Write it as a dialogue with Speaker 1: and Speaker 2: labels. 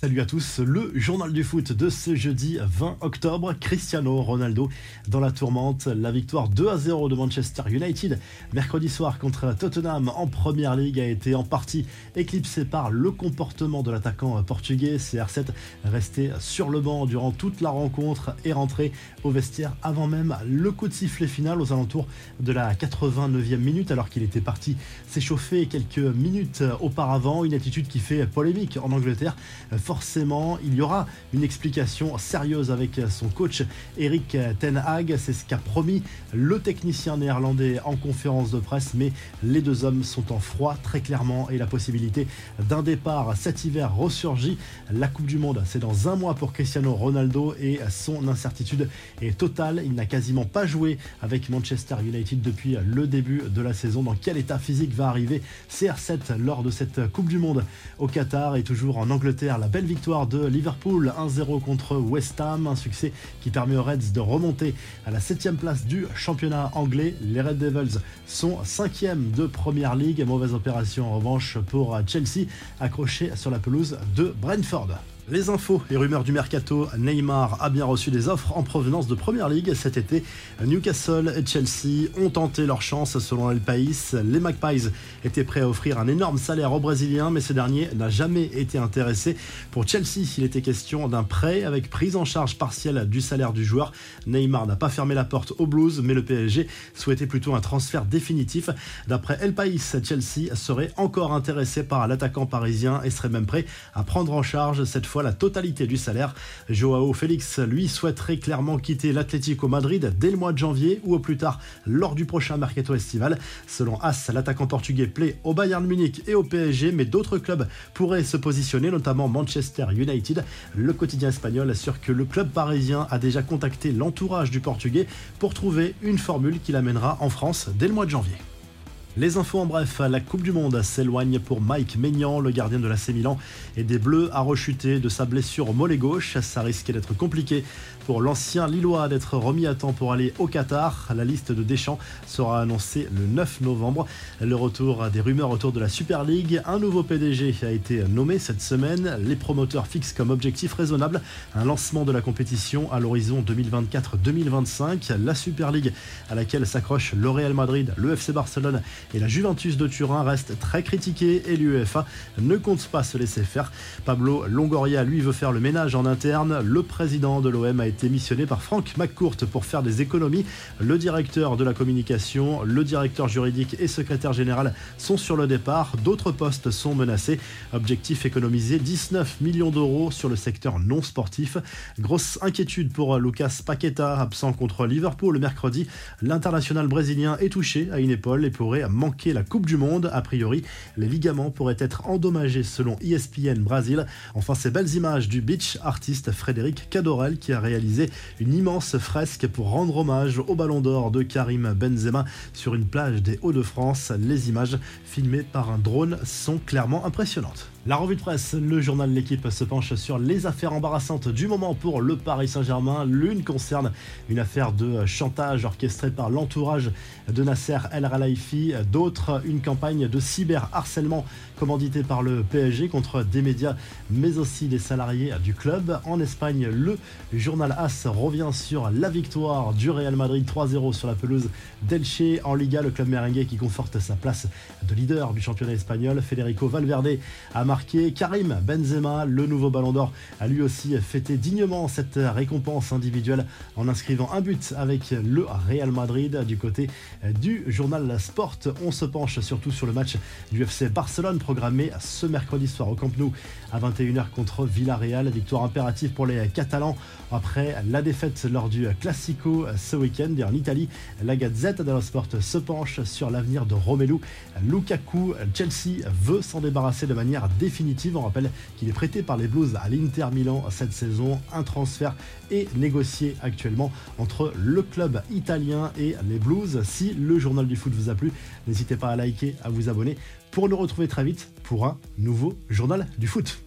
Speaker 1: Salut à tous, le journal du foot de ce jeudi 20 octobre. Cristiano Ronaldo dans la tourmente. La victoire 2 à 0 de Manchester United mercredi soir contre Tottenham en première ligue a été en partie éclipsée par le comportement de l'attaquant portugais. CR7 resté sur le banc durant toute la rencontre et rentré au vestiaire avant même le coup de sifflet final aux alentours de la 89e minute alors qu'il était parti s'échauffer quelques minutes auparavant. Une attitude qui fait polémique en Angleterre forcément, il y aura une explication sérieuse avec son coach Eric Ten Hag. C'est ce qu'a promis le technicien néerlandais en conférence de presse. Mais les deux hommes sont en froid très clairement et la possibilité d'un départ cet hiver ressurgit. La Coupe du Monde, c'est dans un mois pour Cristiano Ronaldo et son incertitude est totale. Il n'a quasiment pas joué avec Manchester United depuis le début de la saison. Dans quel état physique va arriver CR7 lors de cette Coupe du Monde au Qatar? Et toujours en Angleterre La victoire de Liverpool 1-0 contre West Ham, un succès qui permet aux Reds de remonter à la 7 place du championnat anglais. Les Red Devils sont 5e de Première League, mauvaise opération en revanche pour Chelsea, accroché sur la pelouse de Brentford. Les infos et rumeurs du mercato, Neymar a bien reçu des offres en provenance de Première League cet été. Newcastle et Chelsea ont tenté leur chance selon El País. Les Magpies étaient prêts à offrir un énorme salaire au Brésilien, mais ce dernier n'a jamais été intéressé. Pour Chelsea, il était question d'un prêt avec prise en charge partielle du salaire du joueur. Neymar n'a pas fermé la porte aux Blues, mais le PSG souhaitait plutôt un transfert définitif. D'après El País, Chelsea serait encore intéressé par l'attaquant parisien et serait même prêt à prendre en charge cette fois la totalité du salaire. Joao Félix, lui, souhaiterait clairement quitter l'Atlético Madrid dès le mois de janvier ou au plus tard lors du prochain mercato estival. Selon As, l'attaquant portugais plaît au Bayern Munich et au PSG, mais d'autres clubs pourraient se positionner, notamment Manchester United. Le quotidien espagnol assure que le club parisien a déjà contacté l'entourage du portugais pour trouver une formule qui l'amènera en France dès le mois de janvier. Les infos en bref, la Coupe du Monde s'éloigne pour Mike Maignan, le gardien de l'AC Milan, et des Bleus à rechuter de sa blessure au mollet gauche. Ça risque d'être compliqué pour l'ancien Lillois d'être remis à temps pour aller au Qatar. La liste de Deschamps sera annoncée le 9 novembre. Le retour des rumeurs autour de la Super League. Un nouveau PDG a été nommé cette semaine. Les promoteurs fixent comme objectif raisonnable un lancement de la compétition à l'horizon 2024-2025. La Super League à laquelle s'accroche le Real Madrid, le FC Barcelone et la Juventus de Turin reste très critiquée et l'UEFA ne compte pas se laisser faire. Pablo Longoria, lui, veut faire le ménage en interne. Le président de l'OM a été missionné par Franck McCourt pour faire des économies. Le directeur de la communication, le directeur juridique et secrétaire général sont sur le départ. D'autres postes sont menacés. Objectif économiser 19 millions d'euros sur le secteur non sportif. Grosse inquiétude pour Lucas Paqueta, absent contre Liverpool le mercredi. L'international brésilien est touché à une épaule et pourrait manquer la Coupe du Monde. A priori, les ligaments pourraient être endommagés selon ESPN Brésil. Enfin, ces belles images du beach artiste Frédéric Cadorel qui a réalisé une immense fresque pour rendre hommage au ballon d'or de Karim Benzema sur une plage des Hauts-de-France. Les images filmées par un drone sont clairement impressionnantes. La revue de presse, le journal L'équipe se penche sur les affaires embarrassantes du moment pour le Paris Saint-Germain. L'une concerne une affaire de chantage orchestrée par l'entourage de Nasser El Khelaifi. D'autres, une campagne de cyberharcèlement commanditée par le PSG contre des médias, mais aussi des salariés du club. En Espagne, le journal AS revient sur la victoire du Real Madrid 3-0 sur la pelouse d'Elche. En Liga, le club merengue qui conforte sa place de leader du championnat espagnol. Federico Valverde a marqué. Karim Benzema, le nouveau ballon d'or, a lui aussi fêté dignement cette récompense individuelle en inscrivant un but avec le Real Madrid. Du côté du journal Sport, on se penche surtout sur le match du FC Barcelone programmé ce mercredi soir au Camp Nou à 21h contre Villarreal. Victoire impérative pour les Catalans après la défaite lors du Classico ce week-end. En Italie, la Gazette dello Sport se penche sur l'avenir de Romelu Lukaku. Chelsea veut s'en débarrasser de manière définitive. On rappelle qu'il est prêté par les Blues à l'Inter Milan cette saison. Un transfert est négocié actuellement entre le club italien et les Blues. Si le journal du foot vous a plu, n'hésitez pas à liker, à vous abonner pour nous retrouver très vite pour un nouveau journal du foot.